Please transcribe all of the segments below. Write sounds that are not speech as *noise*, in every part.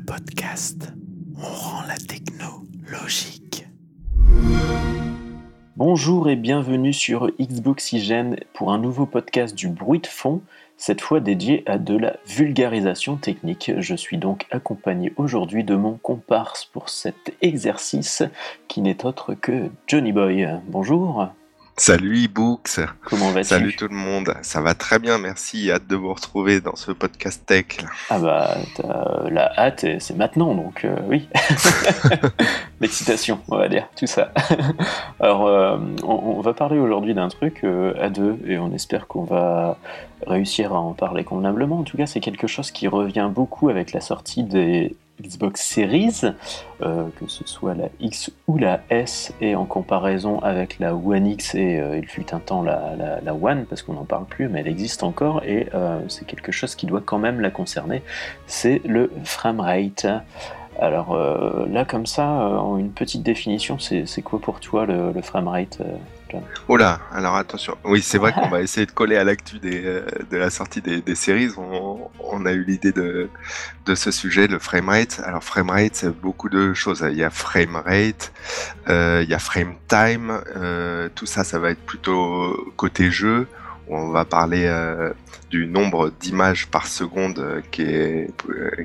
podcast. On rend la techno logique. Bonjour et bienvenue sur Xboxygène pour un nouveau podcast du bruit de fond, cette fois dédié à de la vulgarisation technique. Je suis donc accompagné aujourd'hui de mon comparse pour cet exercice qui n'est autre que Johnny Boy. Bonjour. Salut e-books. Comment vas-tu Salut tout le monde. Ça va très bien, merci. Hâte de vous retrouver dans ce podcast tech. là. Ah bah, t'as la hâte, c'est maintenant, donc euh, oui. *laughs* L'excitation, on va dire, tout ça. Alors, euh, on, on va parler aujourd'hui d'un truc euh, à deux, et on espère qu'on va réussir à en parler convenablement. En tout cas, c'est quelque chose qui revient beaucoup avec la sortie des Xbox Series, euh, que ce soit la X ou la S, et en comparaison avec la One X et euh, il fut un temps la, la- One, parce qu'on n'en parle plus, mais elle existe encore, et euh, c'est quelque chose qui doit quand même la concerner, c'est le framerate. Alors là, comme ça, une petite définition, c'est c'est quoi pour toi le, le framerate Oh là, alors attention. Oui, c'est vrai qu'on *laughs* va essayer de coller à l'actu euh, de la sortie des, des séries. On, on a eu l'idée de, de ce sujet, le framerate. Alors framerate, c'est beaucoup de choses. Il y a framerate, euh, il y a frame time. euh, tout ça, ça va être plutôt côté jeu. où On va parler euh, du nombre d'images par seconde est-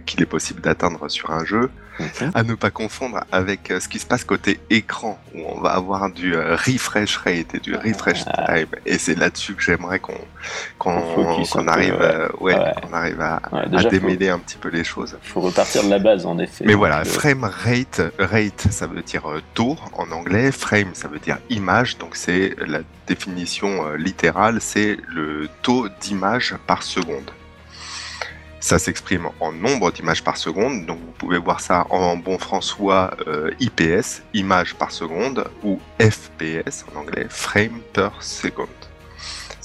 qu'il est possible d'atteindre sur un jeu. *laughs* À ne pas confondre avec euh, ce qui se passe côté écran, où on va avoir du euh, refresh rate et du refresh time. Et c'est là-dessus que j'aimerais qu'on qu'on Ah. Peu, arrive, ouais. euh, ouais, Ouais. qu'on arrive à, faut, démêler un petit peu les choses. faut repartir de la base, en effet. Mais voilà, euh, frame rate, rate, ça veut dire euh, taux en anglais, frame, ça veut dire image, donc c'est la définition euh, littérale, c'est le taux d'images par seconde. Ça s'exprime en nombre d'images par seconde, donc vous pouvez voir ça en bon françois euh, IPS, images par seconde, ou FPS en anglais, frame per second.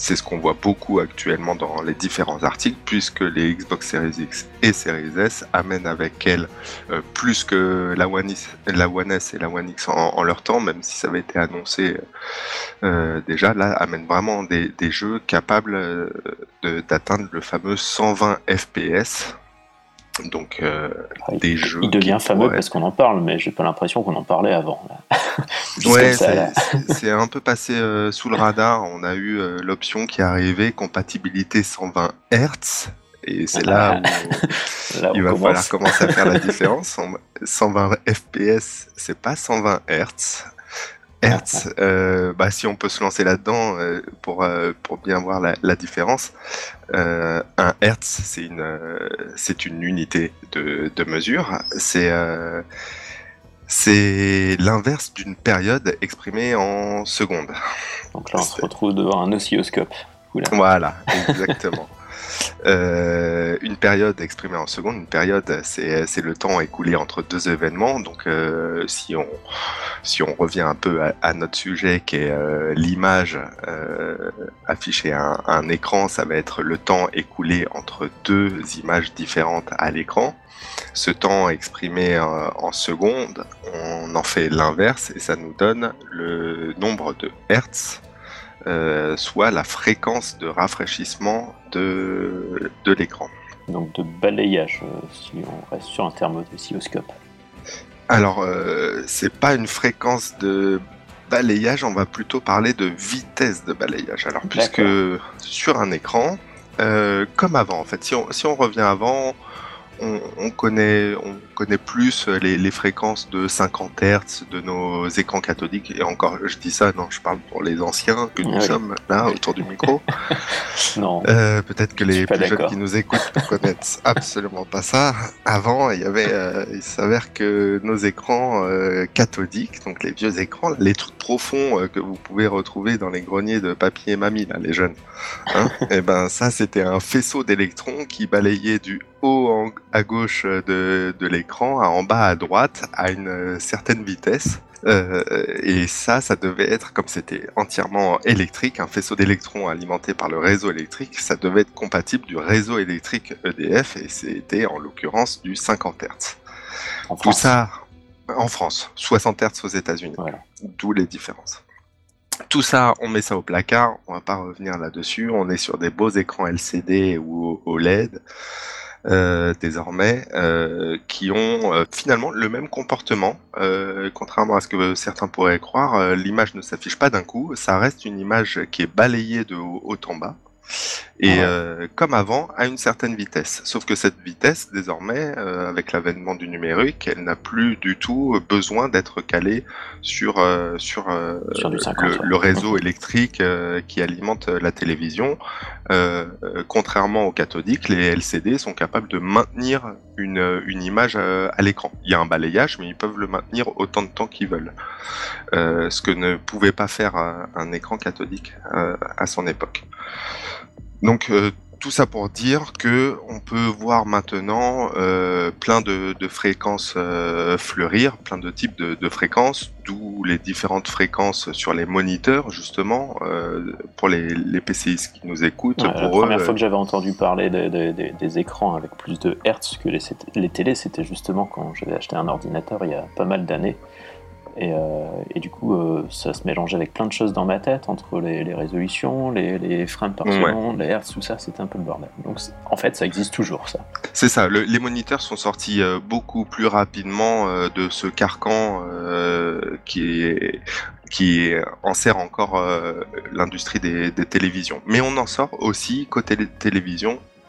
C'est ce qu'on voit beaucoup actuellement dans les différents articles, puisque les Xbox Series X et Series S amènent avec elles euh, plus que la One, S, et la One X en, leur temps, même si ça avait été annoncé euh, déjà, là, amènent vraiment des, jeux capables euh, d'atteindre le fameux 120 FPS. Donc, euh, ah, il- des jeux. Il devient fameux pourraient- parce qu'on en parle, mais j'ai pas l'impression qu'on en parlait avant. *laughs* Ouais, c'est- un peu passé euh, sous le radar. On a eu euh, l'option qui est arrivée, compatibilité 120 Hz. Et c'est là où *laughs* Là, on il va commence. falloir commencer à faire la *laughs* différence. En- 120 FPS, c'est pas 120 Hz. Hertz, euh, bah, si on peut se lancer là-dedans euh, pour, euh, pour bien voir la, la différence, un Hertz, c'est une, c'est une unité de, de mesure. C'est c'est l'inverse d'une période exprimée en secondes. Donc là, on se retrouve devant un oscilloscope. Oula. Voilà, exactement. Euh, une période exprimée en secondes, une période, c'est le temps écoulé entre deux événements. Donc, euh, si on si on revient un peu à, notre sujet, qui est euh, l'image affichée à un, à un écran, ça va être le temps écoulé entre deux images différentes à l'écran. Ce temps exprimé en secondes, on en fait l'inverse et ça nous donne le nombre de hertz euh, soit la fréquence de rafraîchissement de, de l'écran. Donc de balayage, euh, si on reste sur un terme. Alors, euh, c'est pas une fréquence de balayage, on va plutôt parler de vitesse de balayage. Alors, puisque sur un écran, euh, comme avant, en fait, si on, si on revient avant, on, on connaît, on connaît plus les, les fréquences de 50 Hz de nos écrans cathodiques. Et encore, je dis ça, non, je parle pour les anciens que nous Oui. sommes là autour du micro. *laughs* Non, Euh, Peut-être que les plus jeunes qui nous écoutent ne connaissent *laughs* absolument pas ça. Avant, il y avait, euh, il s'avère que nos écrans euh, cathodiques, donc les vieux écrans, les trucs profonds euh, que vous pouvez retrouver dans les greniers de papy et mamie, là, les jeunes. Hein *laughs* et ben ça, c'était un faisceau d'électrons qui balayait du haut en- à gauche de, de l'écran à en bas à droite à une euh, certaine vitesse. Euh, et ça, ça devait être, comme c'était entièrement électrique, un faisceau d'électrons alimenté par le réseau électrique, ça devait être compatible du réseau électrique EDF, et c'était en l'occurrence du 50 Hz. en Tout ça en France, 60 Hz aux États-Unis, Voilà. d'où les différences. Tout ça, on met ça au placard, on va pas revenir là-dessus, on est sur des beaux écrans LCD ou OLED. Euh, désormais, euh, qui ont euh, finalement le même comportement. Euh, contrairement à ce que certains pourraient croire, euh, l'image ne s'affiche pas d'un coup, ça reste une image qui est balayée de haut, en bas. Et Ah ouais. euh, comme avant, à une certaine vitesse. Sauf que cette vitesse, désormais, euh, avec l'avènement du numérique, elle n'a plus du tout besoin d'être calée sur, euh, sur, euh, Sur du 50, le, ouais. le réseau électrique euh, qui alimente la télévision. Euh, euh, contrairement aux cathodiques, les LCD sont capables de maintenir une, image euh, à l'écran. Il y a un balayage, mais ils peuvent le maintenir autant de temps qu'ils veulent. Euh, ce que ne pouvait pas faire un, écran cathodique à son époque. Donc tout ça pour dire que on peut voir maintenant euh, plein de, de fréquences euh, fleurir, plein de types de, de fréquences, d'où les différentes fréquences sur les moniteurs justement euh, pour les, les PCistes qui nous écoutent. Ouais, la eux, première euh, fois que j'avais entendu parler des écrans avec plus de hertz que les, les télés, c'était justement quand j'avais acheté un ordinateur il y a pas mal d'années. Et, euh, et du coup, euh, ça se mélangeait avec plein de choses dans ma tête, entre les, les résolutions, les, les frames par Ouais. seconde, les hertz, tout ça, c'était un peu le bordel. Donc en fait, ça existe toujours, ça. C'est ça, le- les moniteurs sont sortis euh, beaucoup plus rapidement de ce carcan qui est qui encore l'industrie des, des télévisions. Mais on en sort aussi côté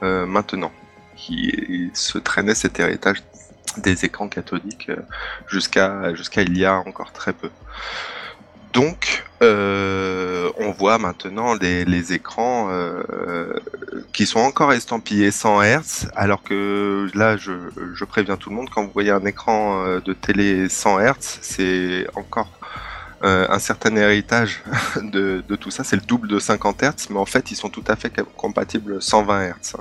euh, maintenant, qui se traînait cet héritage des écrans cathodiques euh, jusqu'à il y a encore très peu. Donc, euh, on voit maintenant les, écrans euh, qui sont encore estampillés 100 Hz, alors que là, je, préviens tout le monde, quand vous voyez un écran de télé 100 Hz, c'est encore un certain héritage *laughs* de, de tout ça. C'est le double de 50 Hz, mais en fait, ils sont tout à fait compatibles 120 Hz.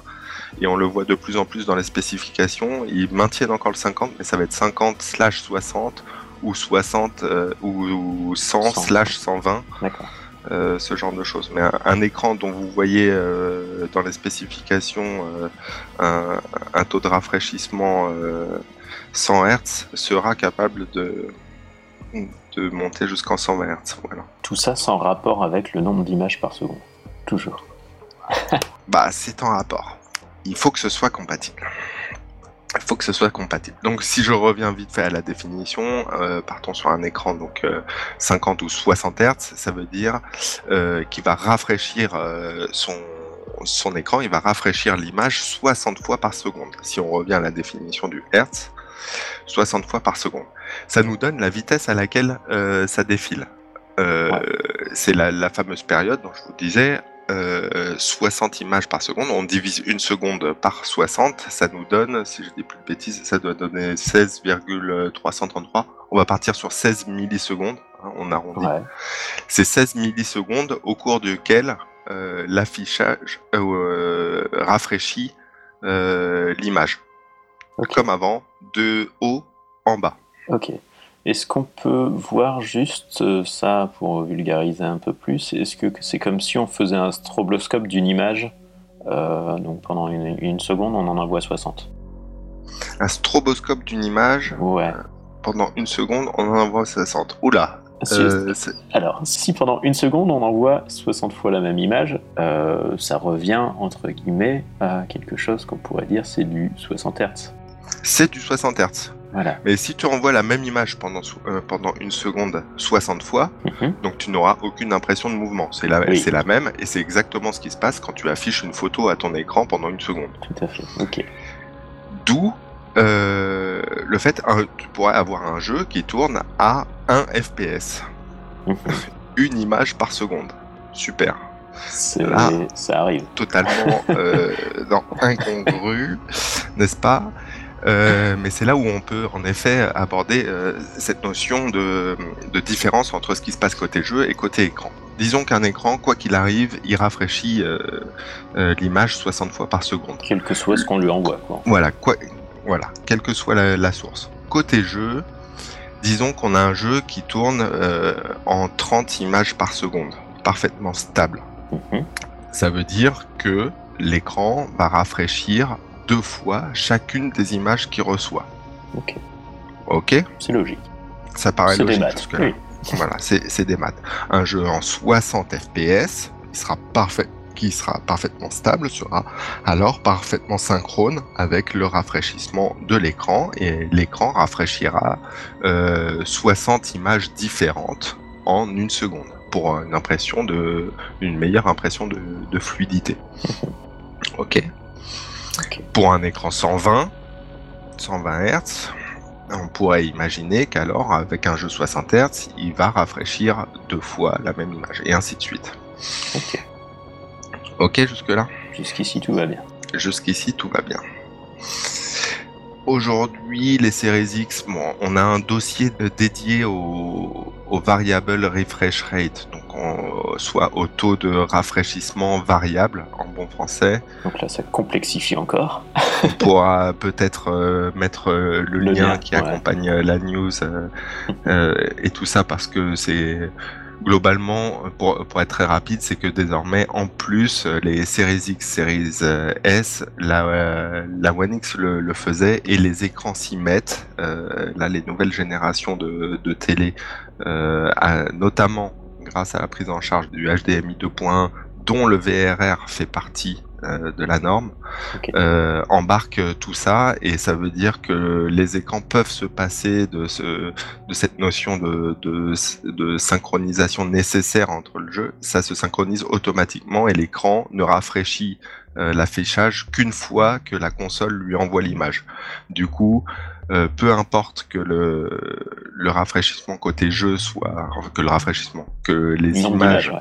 Et on le voit de plus en plus dans les spécifications. Ils maintiennent encore le 50, mais ça va être 50 slash 60 ou 60 euh, ou, ou 100 100. slash 120 D'accord. euh, ce genre de choses. Mais un, un écran dont vous voyez euh, dans les spécifications un, un taux de rafraîchissement euh, 100 Hz sera capable de, de monter jusqu'en 120 Hz. Voilà. Tout ça sans rapport avec le nombre d'images par seconde. Toujours. Bah, c'est en rapport. Il faut que ce soit compatible. Il faut que ce soit compatible. Donc, si je reviens vite fait à la définition, euh, partons sur un écran donc euh, 50 ou 60 Hz, ça veut dire euh, qu'il va rafraîchir euh, son son écran, il va rafraîchir l'image 60 fois par seconde. Si on revient à la définition du Hertz, 60 fois par seconde. Ça nous donne la vitesse à laquelle euh, ça défile. Euh, C'est la, la fameuse période dont je vous disais, euh, 60 images par seconde. On divise une seconde par 60, ça nous donne, si je dis plus de bêtises, ça doit donner 16,333. On va partir sur 16 millisecondes, hein, on arrondit. Ouais. C'est 16 millisecondes au cours duquel euh, l'affichage euh, rafraîchit euh, l'image. Comme avant, de haut en bas. Ok. Est-ce qu'on peut voir juste euh, ça pour vulgariser un peu plus Est-ce que c'est comme si on faisait un stroboscope d'une image euh, Donc pendant une, une seconde, on en envoie 60. Un stroboscope d'une image, Ouais. pendant une seconde, on en envoie 60. Oula Si- euh, Alors, si pendant une seconde, on envoie 60 fois la même image, ça revient, entre guillemets, à quelque chose qu'on pourrait dire c'est du 60 Hz. C'est du 60 Hz. Voilà. Mais si tu renvoies la même image pendant, euh, pendant une seconde 60 fois, Mhm. donc tu n'auras aucune impression de mouvement. C'est la, Oui. la même et c'est exactement ce qui se passe quand tu affiches une photo à ton écran pendant une seconde. Tout à fait. Ok. D'où euh, le fait que tu pourrais avoir un jeu qui tourne à 1 FPS. Mhm. Une image par seconde. Super. C'est- Ah. Ça arrive. Totalement euh, *laughs* non, incongru, n'est-ce pas? Euh, mais c'est là où on peut en effet aborder euh, cette notion de, de différence entre ce qui se passe côté jeu et côté écran. Disons qu'un écran, quoi qu'il arrive, il rafraîchit euh, l'image 60 fois par seconde. Quel que soit ce qu'on lui envoie, quoi. Voilà, quoi, voilà, quelle que soit la, la source. Côté jeu, disons qu'on a un jeu qui tourne en 30 images par seconde, parfaitement stable. Mhm. Ça veut dire que l'écran va rafraîchir deux fois chacune des images qu'il reçoit. Ok. Ok C'est logique. Ça paraît C'est des logique. maths. Oui. *laughs* Voilà, c'est c'est des maths. Un jeu en 60 FPS, il sera parfait, qui sera parfaitement stable sera alors parfaitement synchrone avec le rafraîchissement de l'écran et l'écran rafraîchira 60 euh, images différentes en une seconde pour une impression de une meilleure impression de, fluidité. *laughs* ok. Pour un écran 120, 120 Hz, on pourrait imaginer qu'alors, avec un jeu 60 Hz, il va rafraîchir deux fois la même image, et ainsi de suite. Ok. Ok, jusque-là? Jusqu'ici, tout va bien. Jusqu'ici, tout va bien. Aujourd'hui, les séries X, bon, on a un dossier dédié au, au variable refresh rate, donc soit au taux de rafraîchissement variable en bon français. Donc là, ça complexifie encore. on pourra peut-être euh, mettre euh, le, lien, qui accompagne euh, la news *laughs* et tout ça parce que c'est globalement, pour, pour, être très rapide, c'est que désormais, en plus, les Series X, Series S, la, One X le, faisait et les écrans s'y mettent. là, les nouvelles générations de, télé, notamment grâce à la prise en charge du HDMI 2.1 dont le VRR fait partie euh, de la norme, euh, embarque tout ça et ça veut dire que les écrans peuvent se passer de, ce, de cette notion de, de, synchronisation nécessaire entre le jeu. Ça se synchronise automatiquement et l'écran ne rafraîchit euh, l'affichage qu'une fois que la console lui envoie l'image. Du coup, peu importe que le, le rafraîchissement côté jeu soit que le rafraîchissement que les images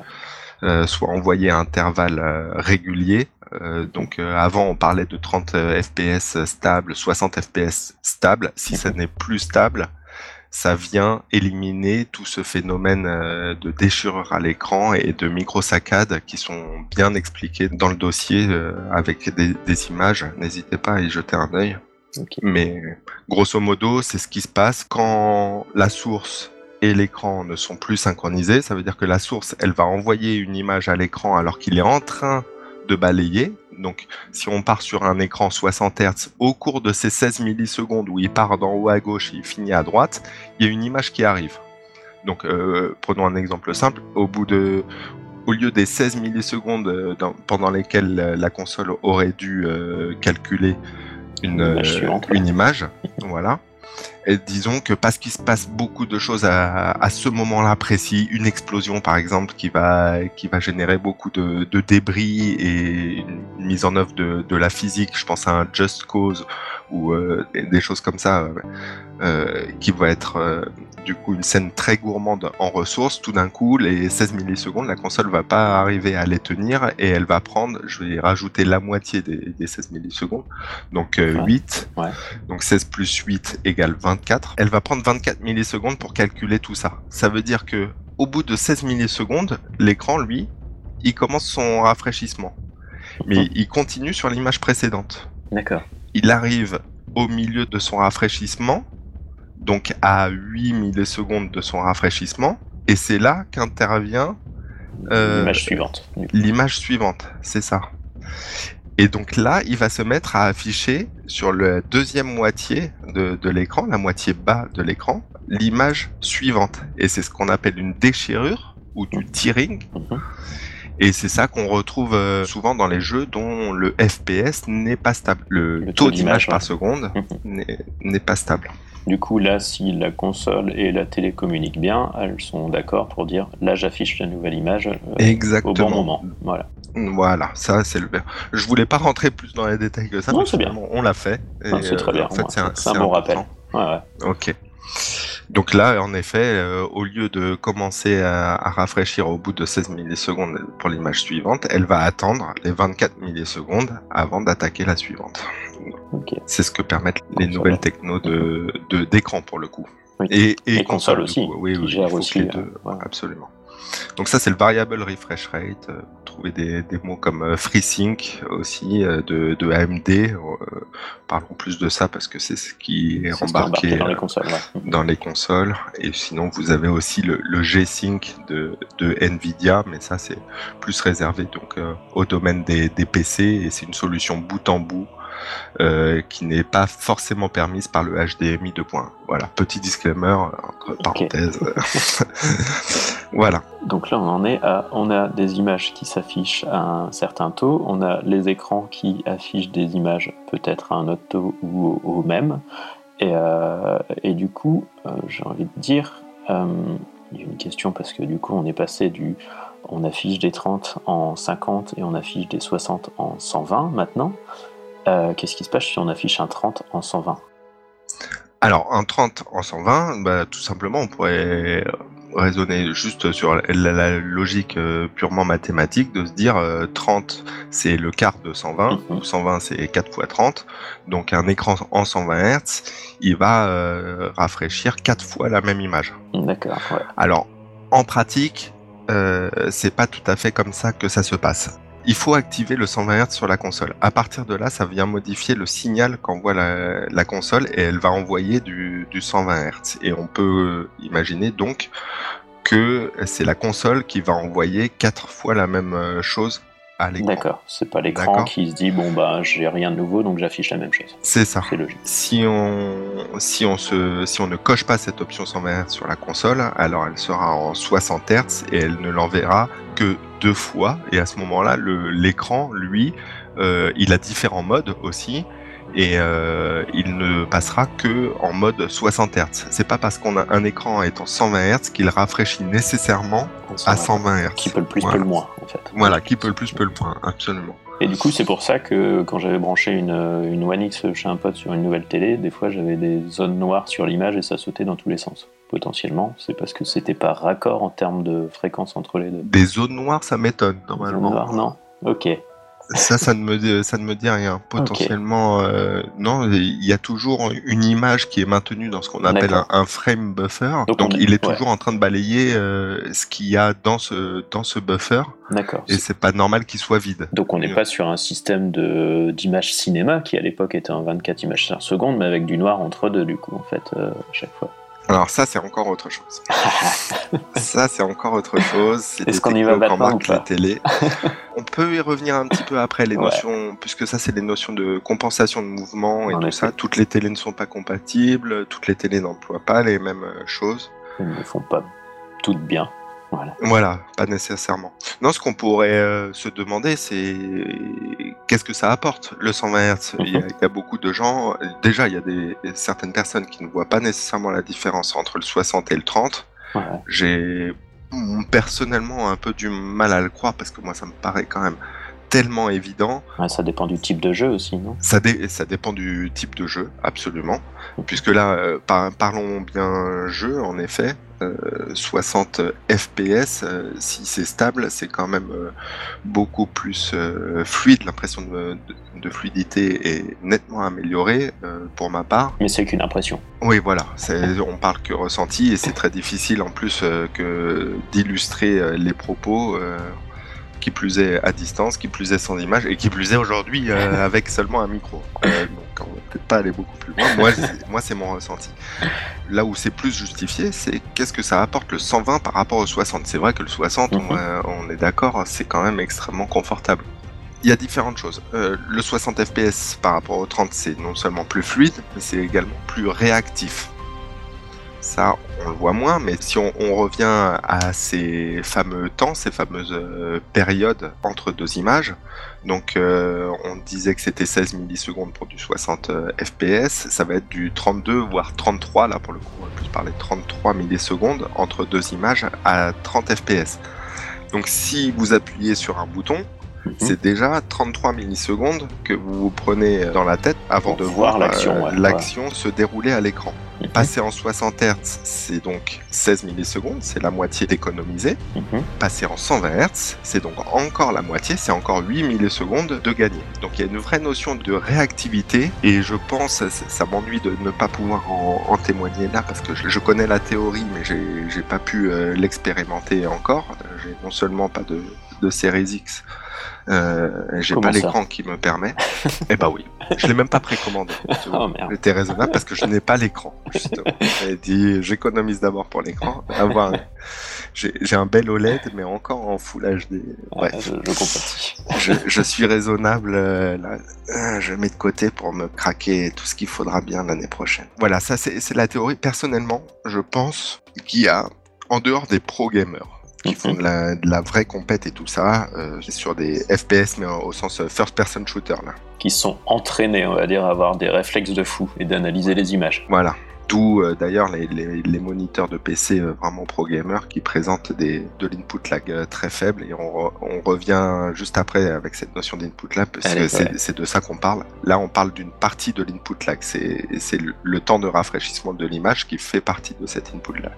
soient envoyées à intervalles réguliers euh, donc euh, avant on parlait de 30 euh, fps stable, 60 fps stable. Si ça n'est plus stable, ça vient éliminer tout ce phénomène de déchirure à l'écran et de micro-saccades qui sont bien expliqués dans le dossier avec des, images. N'hésitez pas à y jeter un œil. Mais grosso modo, c'est ce qui se passe quand la source et l'écran ne sont plus synchronisés. Ça veut dire que la source, elle va envoyer une image à l'écran alors qu'il est en train de balayer. Donc, si on part sur un écran 60 Hz, au cours de ces 16 millisecondes où il part d'en haut à gauche et il finit à droite, il y a une image qui arrive. Donc, euh, prenons un exemple simple. Au bout de, au lieu des 16 millisecondes euh, pendant lesquelles la console aurait dû euh, calculer une, une image, voilà. Disons que parce qu'il se passe beaucoup de choses à, ce moment-là précis, une explosion par exemple qui va qui va générer beaucoup de, débris et une mise en œuvre de, la physique, je pense à un Just Cause ou euh, des choses comme ça, euh, euh qui va être du coup une scène très gourmande en ressources. Tout d'un coup, les 16 millisecondes, la console va pas arriver à les tenir et elle va prendre, je vais rajouter la moitié des, des 16 millisecondes, donc 8. Ouais. Donc 16 plus 8 égale 24. Elle va prendre 24 millisecondes pour calculer tout ça. Ça veut dire que au bout de 16 millisecondes, l'écran, lui, il commence son rafraîchissement. Mais il continue sur l'image précédente. D'accord il arrive au milieu de son rafraîchissement, donc à 8 millisecondes de son rafraîchissement, et c'est là qu'intervient euh, l'image suivante. L'image suivante, c'est ça. Et donc là, il va se mettre à afficher sur la deuxième moitié de, l'écran, la moitié bas de l'écran, l'image suivante. Et c'est ce qu'on appelle une déchirure ou du tearing. Mhm. Et c'est ça qu'on retrouve euh, souvent dans les jeux dont le FPS n'est pas stable. Le, taux d'image par seconde mhm. n'est pas stable. Du coup, là, si la console et la télé communiquent bien, elles sont d'accord pour dire là, j'affiche la nouvelle image euh, au bon moment. Voilà. Voilà, ça c'est le. Je voulais pas rentrer plus dans les détails que ça. Non, bien. On l'a fait. C'est très bien. En fait, c'est un, bon rappel. Ouais, ouais. Ok. Donc là, en effet, euh, au lieu de commencer à, rafraîchir au bout de 16 millisecondes pour l'image suivante, elle va attendre les 24 millisecondes avant d'attaquer la suivante. C'est ce que permettent les nouvelles technos de d'écran pour le coup. Et, et, console, aussi. Oui, oui, aussi. Euh, absolument. Donc ça, c'est le variable refresh rate. Euh, vous trouvez des, mots comme euh, FreeSync aussi euh, de, de, AMD. parlons plus de ça parce que c'est ce qui est, embarqué, dans les consoles. Dans les consoles. Et sinon, vous avez aussi le, G-Sync de, de, Nvidia, mais ça, c'est plus réservé donc au domaine des, des PC et c'est une solution bout en bout euh, qui n'est pas forcément permise par le HDMI 2.1. Voilà, petit disclaimer entre parenthèses. *laughs* voilà. Donc là, on en est à, on a des images qui s'affichent à un certain taux, on a les écrans qui affichent des images peut-être à un autre taux ou au, même. Et, euh, et, du coup, euh, j'ai envie de dire, il y a une question parce que du coup, on est passé du on affiche des 30 en 50 et on affiche des 60 en 120 maintenant. Euh, qu'est-ce qui se passe si on affiche un 30 en 120 Alors, un 30 en 120, bah, tout simplement, on pourrait raisonner juste sur la, logique euh, purement mathématique de se dire 30 euh, c'est le quart de 120 mhm. ou 120 c'est 4 fois 30 donc un écran en 120 Hz il va rafraîchir 4 fois la même image d'accord alors en pratique c'est pas tout à fait comme ça que ça se passe. Il faut activer le 120 Hz sur la console. À partir de là, ça vient modifier le signal qu'envoie la, console et elle va envoyer du, 120 Hz. Et on peut imaginer donc que c'est la console qui va envoyer quatre fois la même D'accord, c'est pas l'écran qui se dit bon bah j'ai rien de nouveau donc j'affiche la même chose. C'est ça. C'est logique. Si on si on se si on ne coche pas cette option 120 Hz sur la console, alors elle sera en 60 Hz et elle ne l'enverra que deux fois et à ce moment-là l'écran lui euh, il a différents modes aussi et euh, il ne passera que en mode 60 Hz. C'est pas parce qu'on a un écran étant 120 Hz qu'il rafraîchit nécessairement à 120 Hz. Qui peut le plus, peut le moins, en fait. Voilà, qui peut le plus, peut le moins, absolument. Et du coup, c'est pour ça que quand j'avais branché une, une One X chez un pote sur une nouvelle télé, des fois j'avais des zones noires sur l'image et ça sautait dans tous les sens. Potentiellement, c'est parce que c'était pas raccord en termes de fréquence entre les deux. Des zones noires, ça m'étonne normalement. Zones noires, non Ok. Ça, ça ne me, ça ne me dit rien. Potentiellement, euh, non, il y a toujours une image qui est maintenue dans ce qu'on appelle un, frame buffer. Donc, il est toujours en train de balayer euh, ce qu'il y a dans ce, dans ce buffer. D'accord. Et c'est pas normal qu'il soit vide. Donc, on n'est pas sur un système d'image cinéma qui, à l'époque, était en 24 images par seconde, mais avec du noir entre deux, du coup, en fait, euh, à chaque fois. Alors ça, c'est encore autre chose. *laughs* ça, c'est encore autre chose. Est-ce qu'on y va maintenant la télé. *laughs* On peut y revenir un petit peu après les notions, puisque ça, c'est les notions de compensation de mouvement et tout ça. Toutes les télés ne sont pas compatibles, toutes les télés n'emploient pas les mêmes euh, choses. Elles ne font pas toutes bien. Voilà. pas nécessairement. Non, ce qu'on pourrait euh, se demander, c'est qu'est-ce que ça apporte le 120 Hz il, y a, beaucoup de gens, déjà il y a des, certaines personnes qui ne voient pas nécessairement la différence entre le 60 et le 30. J'ai personnellement un peu du mal à le croire parce que moi ça me paraît quand même tellement évident. ça dépend du type de jeu aussi, non? Ça, ça dépend du type de jeu, absolument. Puisque là, euh, parlons bien jeu, en effet. 60 euh, FPS, euh, si c'est stable, c'est quand même beaucoup plus fluide. L'impression de, de, fluidité est nettement améliorée pour ma part. Mais c'est qu'une impression. Oui, voilà. On parle que ressenti et c'est très difficile en plus que d'illustrer les propos qui plus est à distance, qui plus est sans image, et qui plus est aujourd'hui euh, avec seulement un micro. Euh, donc on va peut-être pas aller beaucoup plus loin. Moi, moi c'est mon ressenti. Là où c'est plus justifié, c'est qu'est-ce que ça apporte le 120 par rapport au 60. C'est vrai que le 60, mhm. on, est d'accord, c'est quand même extrêmement confortable. Il y a différentes choses. Euh, le 60 fps par rapport au 30, c'est non seulement plus fluide, mais c'est également plus réactif. Ça, on le voit moins, mais si on, revient à ces fameux temps, ces fameuses euh, périodes entre deux images, donc euh, on disait que c'était 16 millisecondes pour du 60 euh, fps, ça va être du 32 voire 33, là pour le coup on va plus parler de 33 millisecondes entre deux images à 30 fps. Donc si vous appuyez sur un bouton, mhm. c'est déjà 33 millisecondes que vous vous prenez dans la tête avant de voir l'action se dérouler à l'écran. Passer en 60 Hz, c'est donc 16 millisecondes, c'est la moitié d'économiser. Mhm. Passer en 120 Hz, c'est donc encore la moitié, c'est encore 8 millisecondes de gagner. Donc il y a une vraie notion de réactivité et je pense, ça, m'ennuie de ne pas pouvoir en, témoigner là parce que je, connais la théorie mais j'ai pas pu euh, l'expérimenter encore. J'ai non seulement pas de, de Series X, euh, j'ai pas l'écran qui me permet. eh bah oui, je l'ai même pas précommandé. *laughs* oh, J'étais raisonnable parce que je n'ai pas l'écran. *laughs* J'ai dit, j'économise d'abord pour l'écran. Avoir... j'ai un bel OLED, mais encore en Full HD. Ouais, je, je je, je, suis raisonnable. Euh, là, euh, je mets de côté pour me craquer tout ce qu'il faudra bien l'année prochaine. Voilà, ça c'est la théorie. Personnellement, je pense qu'il y a, en dehors des pro gamers, qui font de la, de la, vraie compète et tout ça, euh, sur des FPS, mais au sens first person shooter là. Qui sont entraînés, on va dire, à avoir des réflexes de fou et d'analyser les images. Voilà. D'où euh, d'ailleurs les, les, les, moniteurs de PC euh, vraiment pro gamer qui présentent des, de l'input lag euh, très faible et on, on, revient juste après avec cette notion d'input lag parce que c'est de ça qu'on parle. Là on parle d'une partie de l'input lag, c'est le, le temps de rafraîchissement de l'image qui fait partie de cet input lag.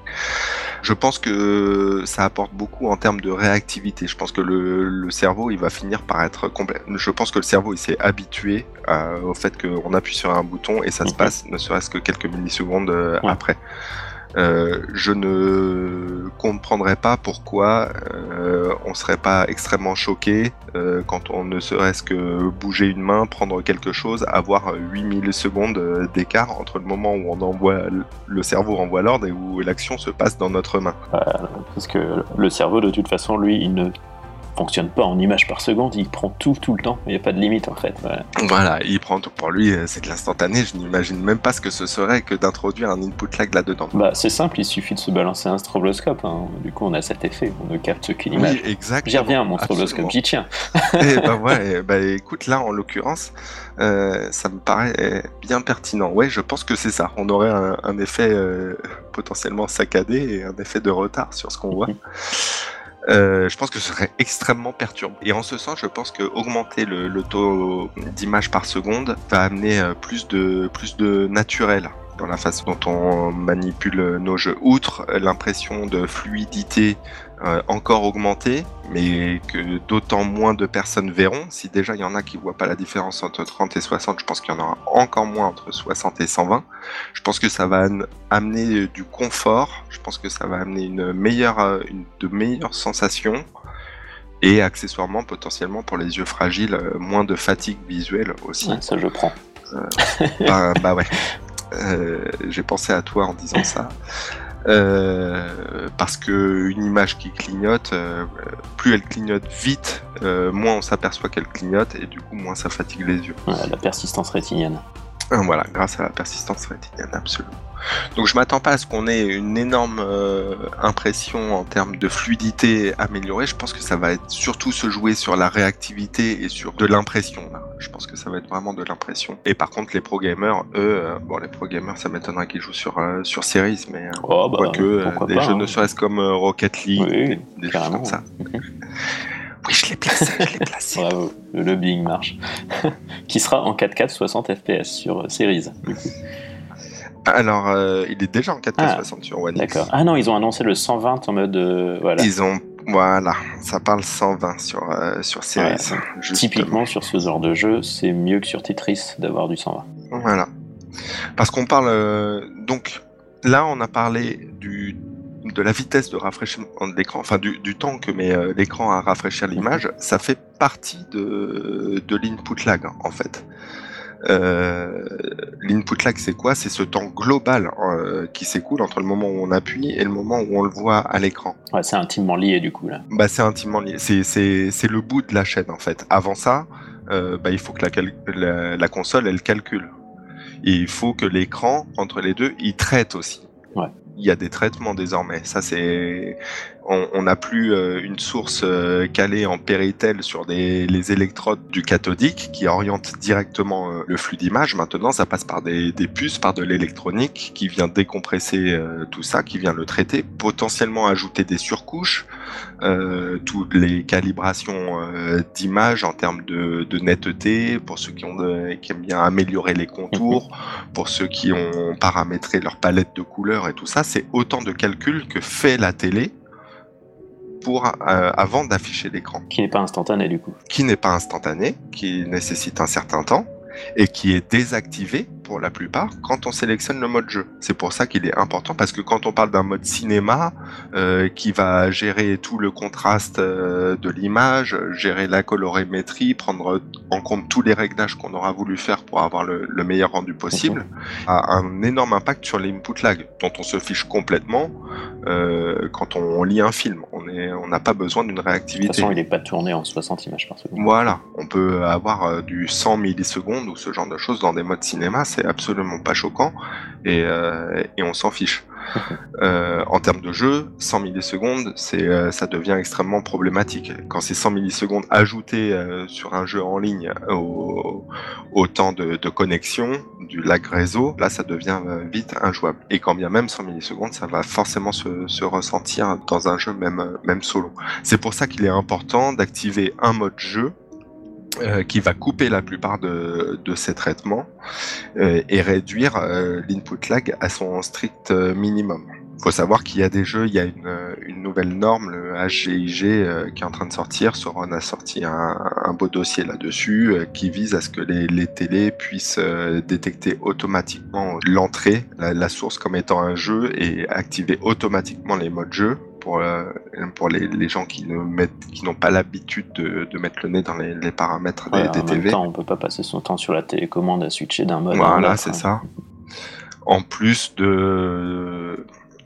Je pense que ça apporte beaucoup en termes de réactivité. Je pense que le, le cerveau il va finir par être complet. Je pense que le cerveau il s'est habitué au fait qu'on appuie sur un bouton et ça se passe ne serait-ce que quelques millisecondes euh, ouais. après. Euh, je ne comprendrais pas pourquoi euh, on serait pas extrêmement choqué euh, quand on ne serait-ce que bouger une main, prendre quelque chose, avoir 8000 secondes d'écart entre le moment où on envoie le cerveau renvoie l'ordre et où l'action se passe dans notre main. parce que le cerveau de toute façon lui il ne fonctionne pas en images par seconde, il prend tout tout le temps, il n'y a pas de limite en fait. Voilà, voilà il prend tout pour lui, euh, c'est de l'instantané, je n'imagine même pas ce que ce serait que d'introduire un input lag là-dedans. Bah c'est simple, il suffit de se balancer un stroboscope, hein. du coup on a cet effet, on ne capte qu'une image. Oui, exactement. J'y reviens, mon stroboscope, j'y tiens. *laughs* et bah *laughs* ouais, bah écoute, là en l'occurrence, euh, ça me paraît bien pertinent. Ouais, je pense que c'est ça, on aurait un, un effet euh, potentiellement saccadé et un effet de retard sur ce qu'on voit. *laughs* Euh, je pense que ce serait *laughs* extrêmement perturbant. Et en ce sens, je pense que augmenter le, taux d'images par seconde va amener euh, plus de plus de naturel dans la façon dont on manipule nos jeux. Outre l'impression de fluidité euh, encore augmentée, mais que d'autant moins de personnes verront. Si déjà il y en a qui voient pas la différence entre 30 et 60, je pense qu'il y en aura encore moins entre 60 et 120. Je pense que ça va amener du confort. Je pense que ça va amener une meilleure, une, de meilleures sensations et accessoirement potentiellement pour les yeux fragiles, moins de fatigue visuelle aussi. Ouais, ça je prends. Euh, bah, bah ouais. Euh, j'ai pensé à toi en disant ça. Euh, parce que une image qui clignote, euh, plus elle clignote vite, euh, moins on s'aperçoit qu'elle clignote et du coup moins ça fatigue les yeux. Ouais, la persistance rétinienne. Voilà, grâce à la persistance rétinienne, absolument. Donc je m'attends pas à ce qu'on ait une énorme euh, impression en termes de fluidité améliorée. Je pense que ça va être surtout se jouer sur la réactivité et sur de l'impression. Je pense que ça va être vraiment de l'impression. Et par contre, les pro gamers, eux, euh, bon, les pro gamers, ça m'étonnerait qu'ils jouent sur euh, sur Series, mais oh, bah, quoique des pas, jeux hein. ne serait-ce comme Rocket League, Oui, des, des choses comme ça. Oui, je l'ai placé, je l'ai placé. *laughs* Bravo, le lobbying marche. *laughs* qui sera en 4K 60 FPS sur Series. *laughs* Alors, euh, il est déjà en 4K Ah, 60 sur One X. D'accord. Ah non, ils ont annoncé le 120 en mode. euh, voilà. Ils ont, voilà, ça parle 120 sur euh, sur Series. Ouais. Typiquement, sur ce genre de jeu, c'est mieux que sur Tetris d'avoir du 120. Voilà. Parce qu'on parle euh, donc là, on a parlé du de la vitesse de rafraîchissement de l'écran, enfin du, du temps que met l'écran à rafraîchir l'image, ça fait partie de, de l'input lag en fait. Euh, l'input lag c'est quoi? C'est ce temps global euh, qui s'écoule entre le moment où on appuie et le moment où on le voit à l'écran. Ouais, c'est intimement lié du coup là. Bah, c'est intimement lié. C'est, le bout de la chaîne en fait. Avant ça, euh, bah, il faut que la, la, la console elle calcule. Et il faut que l'écran entre les deux il traite aussi. Ouais. Il y a des traitements désormais. Ça c'est, on n'a plus euh, une source euh, calée en péritel sur des, les électrodes du cathodique qui orientent directement euh, le flux d'image. Maintenant, ça passe par des, des puces, par de l'électronique qui vient décompresser tout ça, qui vient le traiter, potentiellement ajouter des surcouches, euh, toutes les calibrations euh, d'image en termes de, de netteté, pour ceux qui, ont de- qui aiment bien améliorer les contours, pour ceux qui ont paramétré leur palette de couleurs et tout ça, c'est autant de calculs que fait la télé pour euh, avant d'afficher l'écran, Qui n'est pas instantané du coup. qui n'est pas instantané, qui nécessite un certain temps et qui est désactivé pour la plupart, quand on sélectionne le mode jeu. C'est pour ça qu'il est important, parce que quand on parle d'un mode cinéma, euh, qui va gérer tout le contraste euh, de l'image, gérer la colorimétrie, prendre en compte tous les réglages qu'on aura voulu faire pour avoir le, meilleur rendu possible, a un énorme impact sur l'input lag, dont on se fiche complètement euh, quand on lit un film. On n'a pas besoin d'une réactivité. De toute façon, il n'est pas tourné en 60 images par seconde. Voilà, on peut avoir du 100 millisecondes ou ce genre de choses dans des modes cinéma, c'est absolument pas choquant et, euh, et on s'en fiche. *laughs* Euh, en termes de jeu, 100 millisecondes, c'est, euh, ça devient extrêmement problématique. Quand c'est 100 millisecondes ajoutées sur un jeu en ligne au, au temps de, de, connexion, du lag réseau, là ça devient vite injouable. Et quand bien même 100 millisecondes, ça va forcément se, se ressentir dans un jeu même, même solo. C'est pour ça qu'il est important d'activer un mode jeu euh, qui va couper la plupart de, de ces traitements euh, et réduire euh, l'input lag à son strict minimum. Il faut savoir qu'il y a des jeux, il y a une, une nouvelle norme, le HGIG, qui est en train de sortir. Soron a sorti un, un beau dossier là-dessus qui vise à ce que les, les télés puissent détecter automatiquement l'entrée, la, la, source comme étant un jeu et activer automatiquement les modes jeu pour, euh, pour les, les, gens qui ne mettent, qui n'ont pas l'habitude de, de, mettre le nez dans les, les paramètres des, des en TV. Même temps, on peut pas passer son temps sur la télécommande à switcher d'un mode voilà, à l'autre. c'est hein. ça. En plus de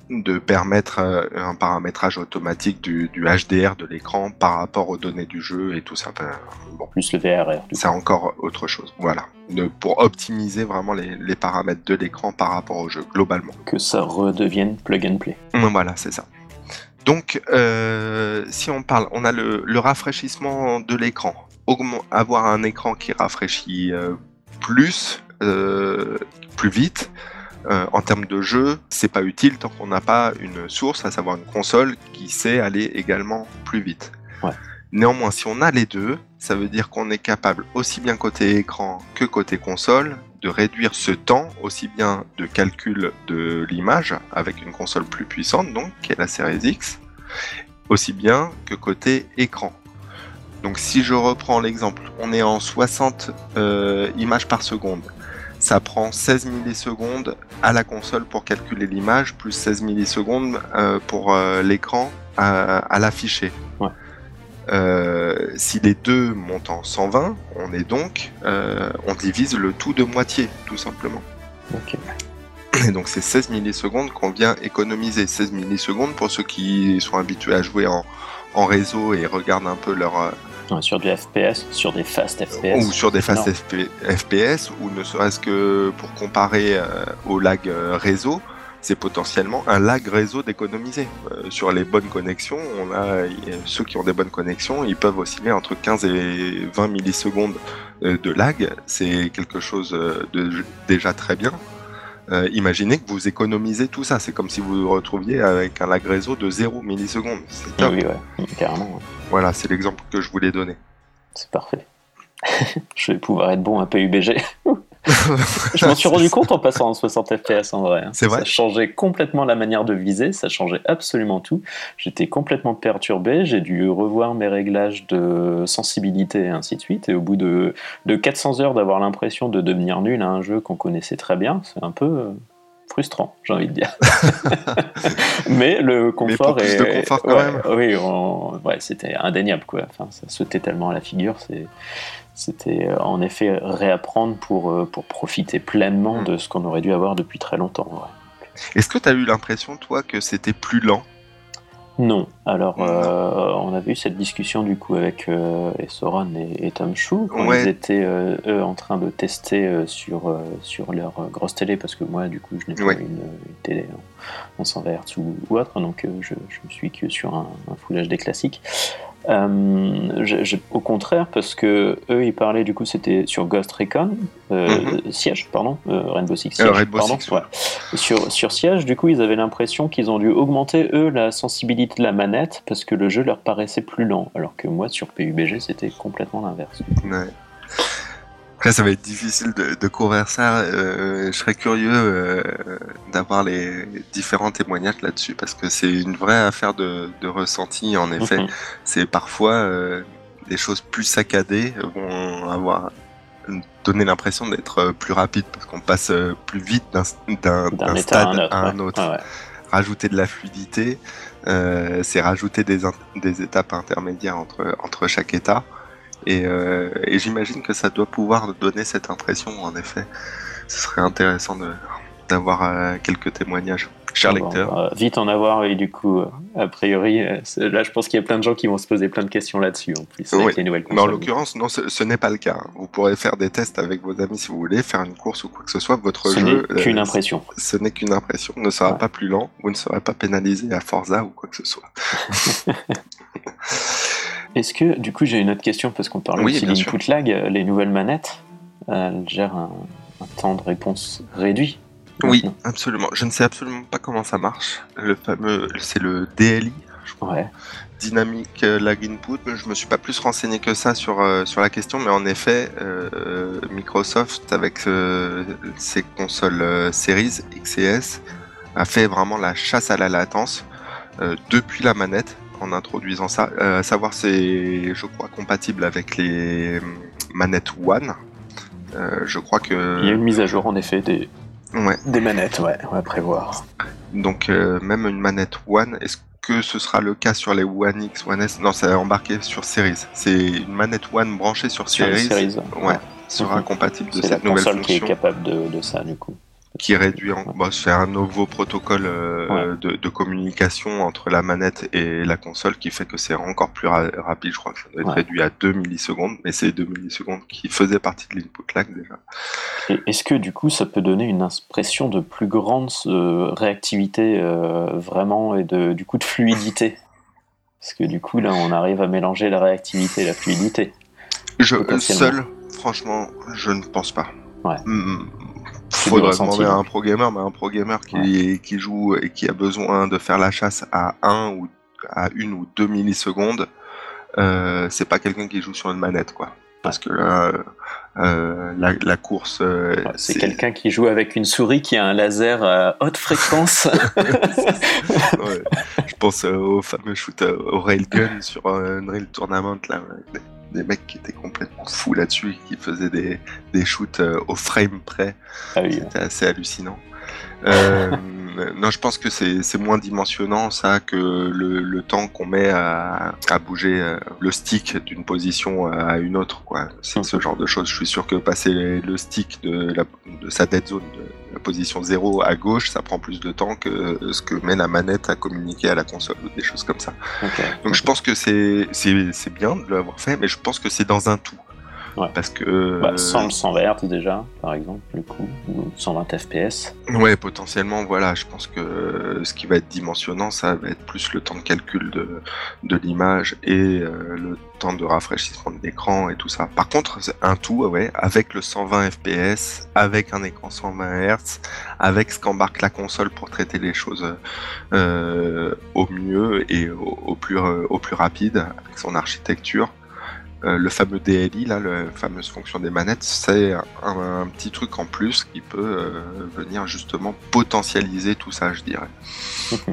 de permettre euh, un paramétrage automatique du, du HDR de l'écran par rapport aux données du jeu et tout ça. Bon, Plus le VRR. c'est encore autre chose. Voilà. De- pour optimiser vraiment les, les paramètres de l'écran par rapport au jeu, globalement. Que ça redevienne plug and play. Voilà, c'est ça. Donc, euh, si on parle, on a le, le rafraîchissement de l'écran. Augment- Avoir un écran qui rafraîchit euh, plus, euh, plus vite, en termes de jeu, c'est pas utile tant qu'on n'a pas une source, à savoir une console qui sait aller également plus vite. Ouais. Néanmoins, si on a les deux, ça veut dire qu'on est capable, aussi bien côté écran que côté console, de réduire ce temps, aussi bien de calcul de l'image, avec une console plus puissante, donc, qui est la Series X, aussi bien que côté écran. Donc si je reprends l'exemple, on est en 60 euh, images par seconde. Ça prend 16 millisecondes à la console pour calculer l'image, plus 16 millisecondes euh, pour euh, l'écran à, l'afficher. Euh, si les deux montent en 120, on est donc, euh, on divise le tout de moitié, tout simplement. Ok. Et donc c'est 16 millisecondes qu'on vient économiser. 16 millisecondes pour ceux qui sont habitués à jouer en, en réseau et regardent un peu leur, euh, sur du FPS, sur des fast FPS. ou sur des fast. FP FPS, ou ne serait-ce que pour comparer euh, au lag réseau, c'est potentiellement un lag réseau d'économiser. Euh, sur les bonnes connexions, on a y- ceux qui ont des bonnes connexions, ils peuvent osciller entre 15 et 20 millisecondes euh, de lag. C'est quelque chose euh, de déjà très bien. Euh, imaginez que vous économisez tout ça. C'est comme si vous vous retrouviez avec un lag réseau de 0 millisecondes. C'est top. oui, ouais, carrément. ouais. Voilà, c'est l'exemple que je voulais donner. C'est parfait. *laughs* je vais pouvoir être bon à PUBG. Je m'en suis rendu compte en passant en 60 FPS en vrai. hein. C'est vrai Ça changeait complètement la manière de viser, ça changeait absolument tout. J'étais complètement perturbé, j'ai dû revoir mes réglages de sensibilité et ainsi de suite. Et au bout de, de 400 heures d'avoir l'impression de devenir nul à un jeu qu'on connaissait très bien, c'est un peu euh, frustrant, j'ai envie de dire. *laughs* Mais le confort plus est. de confort quand ouais, même. Oui, on- ouais, c'était indéniable quoi. Enfin, ça sautait tellement à la figure, c'est. C'était euh, en effet réapprendre pour, euh, pour profiter pleinement de ce qu'on aurait dû avoir depuis très longtemps. ouais. Est-ce que tu as eu l'impression, toi, que c'était plus lent? Non. Alors, Non. euh, on avait eu cette discussion du coup avec euh, et, et Tom Chou quand Ouais. ils étaient euh, eux en train de tester sur, sur leur grosse télé parce que moi, du coup, je n'ai pas une, une télé en, en 120 Hz ou, ou autre, donc je, je me suis que sur un, un Full HD classique. Euh, au contraire, parce que eux, ils parlaient du coup, c'était sur Ghost Recon, euh, Siege, pardon, euh, Rainbow Six Siege, Rainbow pardon, Six, ouais. Sur, sur Siege, du coup, ils avaient l'impression qu'ils ont dû augmenter, eux, la sensibilité de la manette parce que le jeu leur paraissait plus lent. Alors que moi, sur PUBG, c'était complètement l'inverse. Ouais. Après, ça va être difficile de, de couvrir ça. euh, je serais curieux euh, d'avoir les différents témoignages là-dessus parce que c'est une vraie affaire de, de ressenti. En effet, Mhm. c'est parfois euh, des choses plus saccadées vont avoir donner l'impression d'être plus rapide parce qu'on passe plus vite d'un stade à un autre. à un ouais. autre. Ouais, ouais. Rajouter de la fluidité, c'est rajouter des étapes intermédiaires entre, entre chaque état. Et, euh, et j'imagine que ça doit pouvoir donner cette impression, en effet. Ce serait intéressant d'avoir euh, quelques témoignages. Cher Bon, lecteur. on va vite en avoir, et du coup, euh, a priori, là, je pense qu'il y a plein de gens qui vont se poser plein de questions là-dessus, en plus, avec Oui, les nouvelles Mais en l'occurrence, non, ce, ce n'est pas le cas. Vous pourrez faire des tests avec vos amis si vous voulez, faire une course ou quoi que ce soit. Votre ce jeu, n'est qu'une impression. ce n'est qu'une impression, ne sera Ouais. pas plus lent, vous ne serez pas pénalisé à Forza ou quoi que ce soit. *laughs* *laughs* *laughs* Est-ce que, du coup, j'ai une autre question, parce qu'on parlait Oui, aussi d'input lag, euh, les nouvelles manettes, elles gèrent un, un temps de réponse réduit Oui, maintenant. absolument. Je ne sais absolument pas comment ça marche. Le fameux, c'est le DLI, je crois. Ouais, Dynamic euh, Lag Input. Je me suis pas plus renseigné que ça sur, euh, sur la question, mais en effet, euh, Microsoft, avec euh, ses consoles Series X et S, a fait vraiment la chasse à la latence depuis la manette en introduisant ça. Euh, à savoir, c'est, je crois, compatible avec les manettes One. Euh, je crois que. il y a une mise à jour, en effet, des, Ouais. des manettes, ouais, on va prévoir. Donc euh, même une manette One, est-ce que ce sera le cas sur les One X, One S? Non, c'est embarqué sur Series. C'est une manette One branchée sur Sur les Series, ouais, sera Mhm. compatible de c'est la cette nouvelle console qui est fonction capable de, de ça, du coup. Qui réduit en... bon, c'est un nouveau protocole euh, de, de communication entre la manette et la console qui fait que c'est encore plus ra- rapide. Je crois que ça doit être Ouais. réduit à 2 millisecondes, mais c'est 2 millisecondes qui faisaient partie de l'input lag déjà. Est-ce que du coup ça peut donner une impression de plus grande euh, réactivité euh, vraiment et de, du coup de fluidité? Parce que du coup là on arrive à mélanger la réactivité et la fluidité. Je, seul, franchement, je ne pense pas. Ouais. Hmm, C'est Faudrait demander à un pro gamer, mais un pro gamer qui, qui joue et qui a besoin de faire la chasse à 1 ou à une ou deux millisecondes, euh, c'est pas quelqu'un qui joue sur une manette, quoi. Parce que là, euh, la, la course, euh, Ouais, c'est quelqu'un qui joue avec une souris qui a un laser à haute fréquence. *laughs* Ouais. Je pense euh, au fameux shoot euh, au railgun sur euh, Unreal Tournament, là, des, mecs qui étaient complètement fous là-dessus, et qui faisaient des, des shoots euh, au frame près. Ah oui, C'était assez hallucinant. Euh, *laughs* non, je pense que c'est moins dimensionnant ça que le, le temps qu'on met à, à bouger euh, le stick d'une position à une autre. C'est ce genre de choses. Je suis sûr que passer le stick de, la, de sa dead zone, de la position 0 à gauche, ça prend plus de temps que ce que met la manette à communiquer à la console ou des choses comme ça. Donc je pense que c'est bien de l'avoir fait, mais je pense que c'est dans un tout. Ouais. Parce que Bah, 100, 120 Hz déjà, par exemple, le coup, ou 120 FPS. Ouais, potentiellement, voilà. Je pense que euh, ce qui va être dimensionnant, ça va être plus le temps de calcul de, de l'image et euh, le temps de rafraîchissement de l'écran et tout ça. Par contre, c'est un tout, ouais, avec le 120 FPS, avec un écran 120 Hz, avec ce qu'embarque la console pour traiter les choses euh, au mieux et au, au plus, au plus rapide, avec son architecture. Euh, le fameux DLI, là, la fameuse fonction des manettes, c'est un, un petit truc en plus qui peut euh, venir justement potentialiser tout ça, je dirais,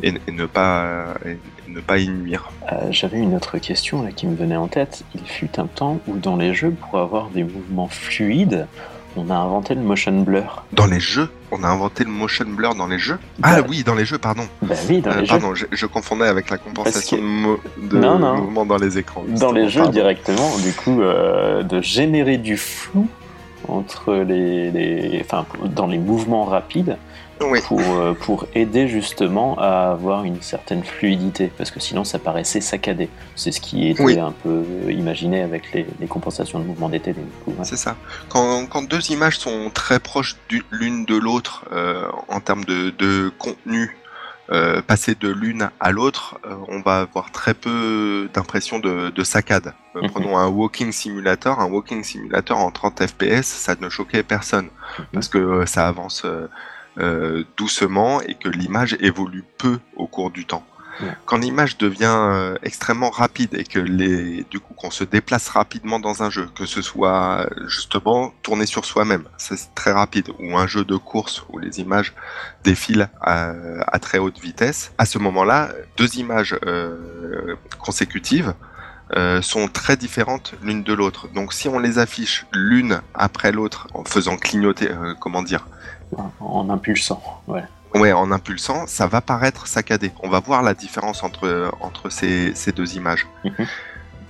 et, et ne pas et ne pas y nuire. Euh, J'avais une autre question là, qui me venait en tête. Il fut un temps où dans les jeux, pour avoir des mouvements fluides, on a inventé le motion blur. Dans les jeux, on a inventé le motion blur dans les jeux. Ah Bah, oui, dans les jeux, pardon. Bah oui, dans Euh, les jeux. pardon, je, je confondais avec la compensation que- de, mo- de Non, non. mouvements dans les écrans. Dans les jeux pardon. directement, du coup, euh, de générer du flou entre les, les- enfin, dans les mouvements rapides Oui. pour, euh, pour aider justement à avoir une certaine fluidité, parce que sinon ça paraissait saccadé. C'est ce qui était Oui. un peu imaginé avec les, les compensations de mouvement des ouais. C'est ça. Quand, quand deux images sont très proches l'une de l'autre euh, en termes de, de contenu, euh, passer de l'une à l'autre, euh, on va avoir très peu d'impression de, de saccade. Euh, Mhm. Prenons un walking simulator. Un walking simulator en 30 FPS, ça ne choquait personne parce que euh, ça avance euh, doucement et que l'image évolue peu au cours du temps. Ouais. Quand l'image devient euh, extrêmement rapide et que les, du coup qu'on se déplace rapidement dans un jeu, que ce soit justement tourné sur soi-même, c'est très rapide, ou un jeu de course où les images défilent à, à très haute vitesse, à ce moment-là, deux images euh, consécutives euh, sont très différentes l'une de l'autre. Donc si on les affiche l'une après l'autre en faisant clignoter, comment dire En impulsant, ouais. Ouais, en impulsant, ça va paraître saccadé. On va voir la différence entre, entre ces, ces deux images. Mhm.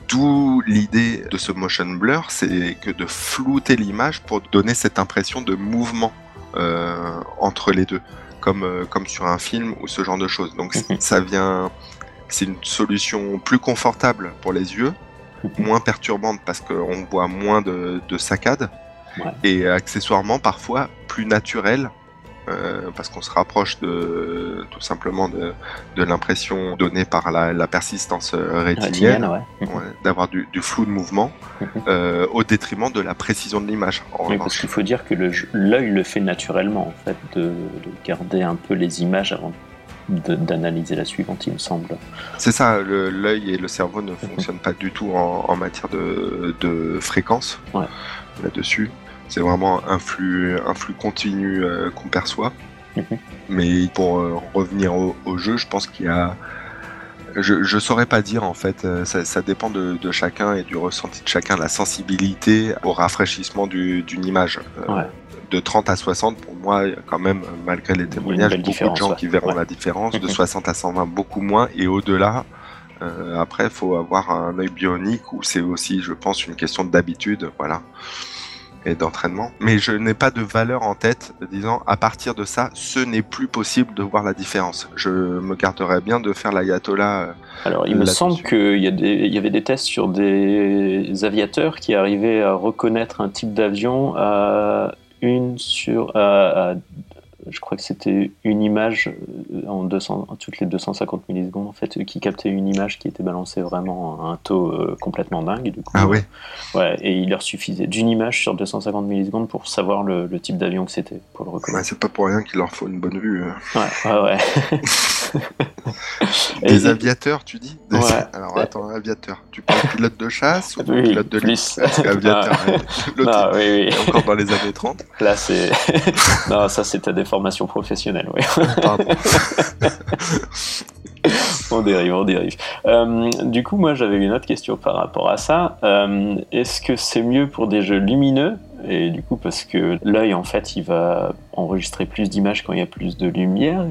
D'où l'idée de ce motion blur, c'est que de flouter l'image pour donner cette impression de mouvement euh, entre les deux, comme, euh, comme sur un film ou ce genre de choses. Donc Mhm. ça vient, c'est une solution plus confortable pour les yeux, Mhm. moins perturbante parce qu'on voit moins de, de saccades, Ouais. et accessoirement parfois plus naturelle. euh, parce qu'on se rapproche de tout simplement de, de l'impression donnée par la, la persistance euh, rétinienne, Rétinienne, ouais. Mhm. ouais, d'avoir du, du flou de mouvement Mhm. *laughs* euh, au détriment de la précision de l'image. Oui, parce qu'il faut dire que l'œil le fait naturellement, en fait, de, de garder un peu les images avant d'analyser la suivante, il me semble. C'est ça, l'œil et le cerveau Mhm. ne fonctionnent pas du tout en, en matière de, de fréquence Ouais. là-dessus. C'est vraiment un flux, un flux continu euh, qu'on perçoit. Mhm. Mais pour euh, revenir au, au jeu, je pense qu'il y a. Je, je saurais pas dire en fait, euh, ça, ça dépend de, de chacun et du ressenti de chacun, la sensibilité au rafraîchissement du- d'une image. Ouais. De 30 à 60, pour moi, quand même, malgré les témoignages, beaucoup de gens ouais. qui verront Ouais. la différence. De Mhm. 60 à 120, beaucoup moins. Et au-delà, euh, après, il faut avoir un œil bionique où c'est aussi, je pense, une question d'habitude, voilà, et d'entraînement. Mais je n'ai pas de valeur en tête disant à partir de ça, ce n'est plus possible de voir la différence. Je me garderais bien de faire l'ayatollah. euh, Alors, il me semble qu'il y, y avait des tests sur des aviateurs qui arrivaient à reconnaître un type d'avion à une sur. à- à- je crois que c'était une image euh, en 200, toutes les 250 millisecondes, en fait, qui captait une image qui était balancée vraiment à un taux euh, complètement dingue. Du coup, Ah ouais. Ouais, et il leur suffisait d'une image sur 250 millisecondes pour savoir le, le type d'avion que c'était, pour le Ouais, reconnaître. c'est pas pour rien qu'il leur faut une bonne vue. euh. Ouais, ouais, ouais. *laughs* *laughs* Des Et- aviateurs, tu dis Des- Ouais. Alors attends, aviateur. Tu parles pilote de chasse ou Oui, pilote de plus. Parce qu'aviateur, *laughs* *laughs* l'autre, oui, encore dans les années 30. Là, c'est. non, ça, c'est ta déformation professionnelle, oui. Pardon. on dérive, on dérive. Euh, du coup, moi, j'avais une autre question par rapport à ça. Euh, Est-ce que c'est mieux pour des jeux lumineux? Et du coup, parce que l'œil, en fait, il va enregistrer plus d'images quand il y a plus de lumière,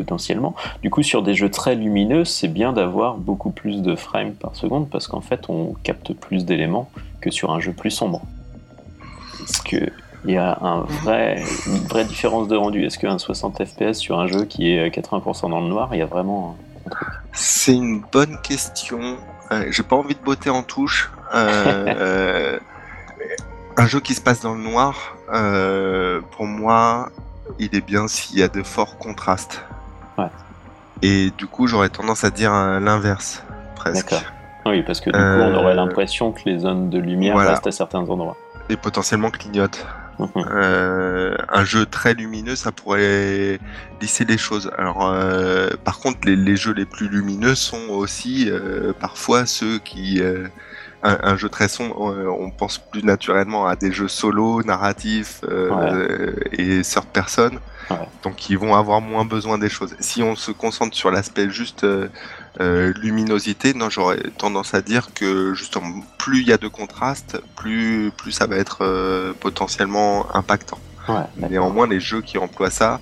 potentiellement. Du coup, sur des jeux très lumineux, c'est bien d'avoir beaucoup plus de frames par seconde, parce qu'en fait, on capte plus d'éléments que sur un jeu plus sombre. Est-ce que il y a un vrai, une vraie différence de rendu? Est-ce qu'un 60 FPS sur un jeu qui est 80% dans le noir, il y a vraiment un truc? C'est une bonne question. Euh, J'ai pas envie de botter en touche. Euh, *laughs* euh, un jeu qui se passe dans le noir, euh, pour moi, il est bien s'il y a de forts contrastes. Et du coup, j'aurais tendance à dire euh, l'inverse, presque. D'accord. Oui, parce que du Euh, coup, on aurait l'impression que les zones de lumière voilà. restent à certains endroits. Et potentiellement clignote. Mhm. Euh, un jeu très lumineux, ça pourrait lisser les choses. Alors, euh, par contre, les, les jeux les plus lumineux sont aussi euh, parfois ceux qui. Un, un jeu très sombre, euh, on pense plus naturellement à des jeux solo, narratifs euh, et third person, Ouais. donc ils vont avoir moins besoin des choses. Si on se concentre sur l'aspect juste euh, luminosité, non, j'aurais tendance à dire que justement, plus il y a de contraste, plus plus ça va être euh, potentiellement impactant. Ouais. Néanmoins, les jeux qui emploient ça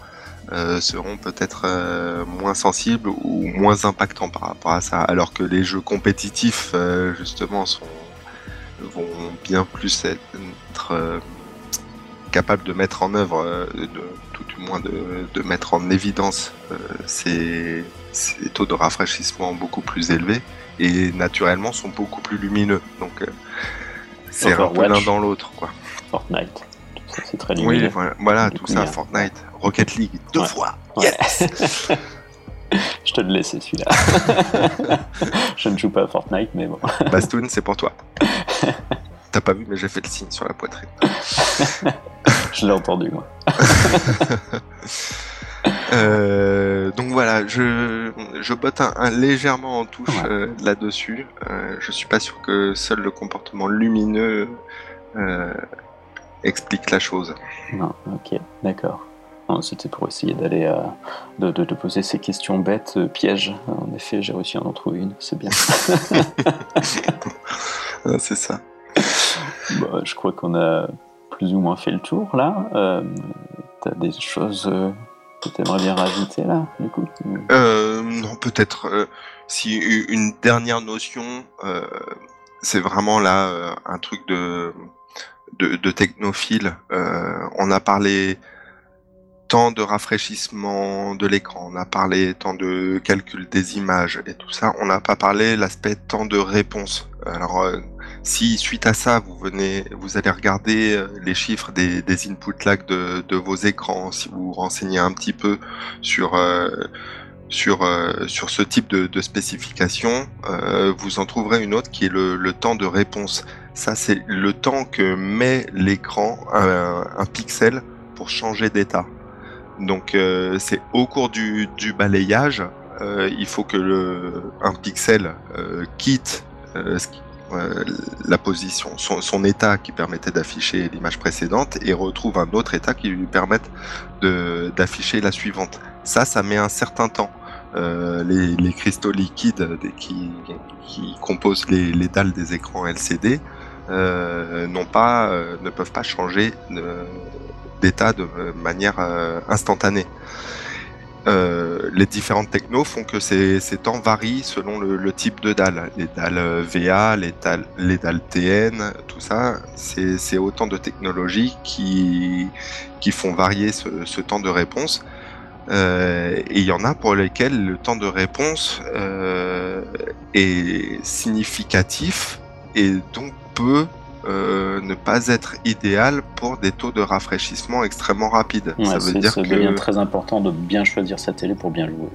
euh, seront peut-être euh, moins sensibles ou moins impactants par rapport à ça, alors que les jeux compétitifs, euh, justement, sont, vont bien plus être capables de mettre en œuvre, de, tout du moins de, de mettre en évidence ces, ces taux de rafraîchissement beaucoup plus élevés et naturellement sont beaucoup plus lumineux. Donc, c'est un peu l'un dans l'autre, quoi. Fortnite. C'est très Oui, lumineux. voilà, voilà, tout ça, Fortnite, Rocket League, deux Ouais. fois. Yes *laughs* Je te le laissais celui-là. *laughs* Je ne joue pas à Fortnite, mais bon. *laughs* Bastoun, c'est pour toi. T'as pas vu, mais j'ai fait le signe sur la poitrine. Je l'ai entendu, moi. Euh, donc voilà, je, je botte un, un légèrement en touche Ouais. euh, là-dessus. Euh, je suis pas sûr que seul le comportement lumineux euh, explique la chose. Non, ok, d'accord. C'était pour essayer d'aller à... de, de, poser ces questions bêtes, euh, pièges. En effet, j'ai réussi à en trouver une, c'est bien. *laughs* c'est ça. Je crois qu'on a plus ou moins fait le tour là. Euh, T'as des choses euh, que tu aimerais bien rajouter là, du coup? Euh, Non, peut-être euh, si une dernière notion, c'est vraiment là un truc de, de, de technophile. on a parlé temps de rafraîchissement de l'écran, on a parlé temps de calcul des images et tout ça, on n'a pas parlé l'aspect temps de réponse. Alors si suite à ça, vous venez, vous allez regarder euh, les chiffres des, des input lag de, de, vos écrans, si vous vous renseignez un petit peu sur euh, sur euh, sur ce type de, spécification, euh, vous en trouverez une autre qui est le, temps de réponse. Ça, c'est le temps que met l'écran un, pixel pour changer d'état. Donc, euh, c'est au cours du, balayage, il faut que le, un pixel quitte euh, la position, son, état qui permettait d'afficher l'image précédente et retrouve un autre état qui lui permette d'afficher la suivante. Ça, ça met un certain temps. Euh, les, cristaux liquides qui, composent les, dalles des écrans LCD euh, pas, ne peuvent pas changer d'état de manière instantanée. Euh, les différentes technos font que ces, temps varient selon le, type de dalle. Les dalles VA, les dalles, les dalles TN, tout ça, c'est autant de technologies qui, qui font varier ce, temps de réponse. Euh, et il y en a pour lesquelles le temps de réponse euh, est significatif et donc peut euh, ne pas être idéal pour des taux de rafraîchissement extrêmement rapides. ça veut dire que devient très important de bien choisir sa télé pour bien jouer.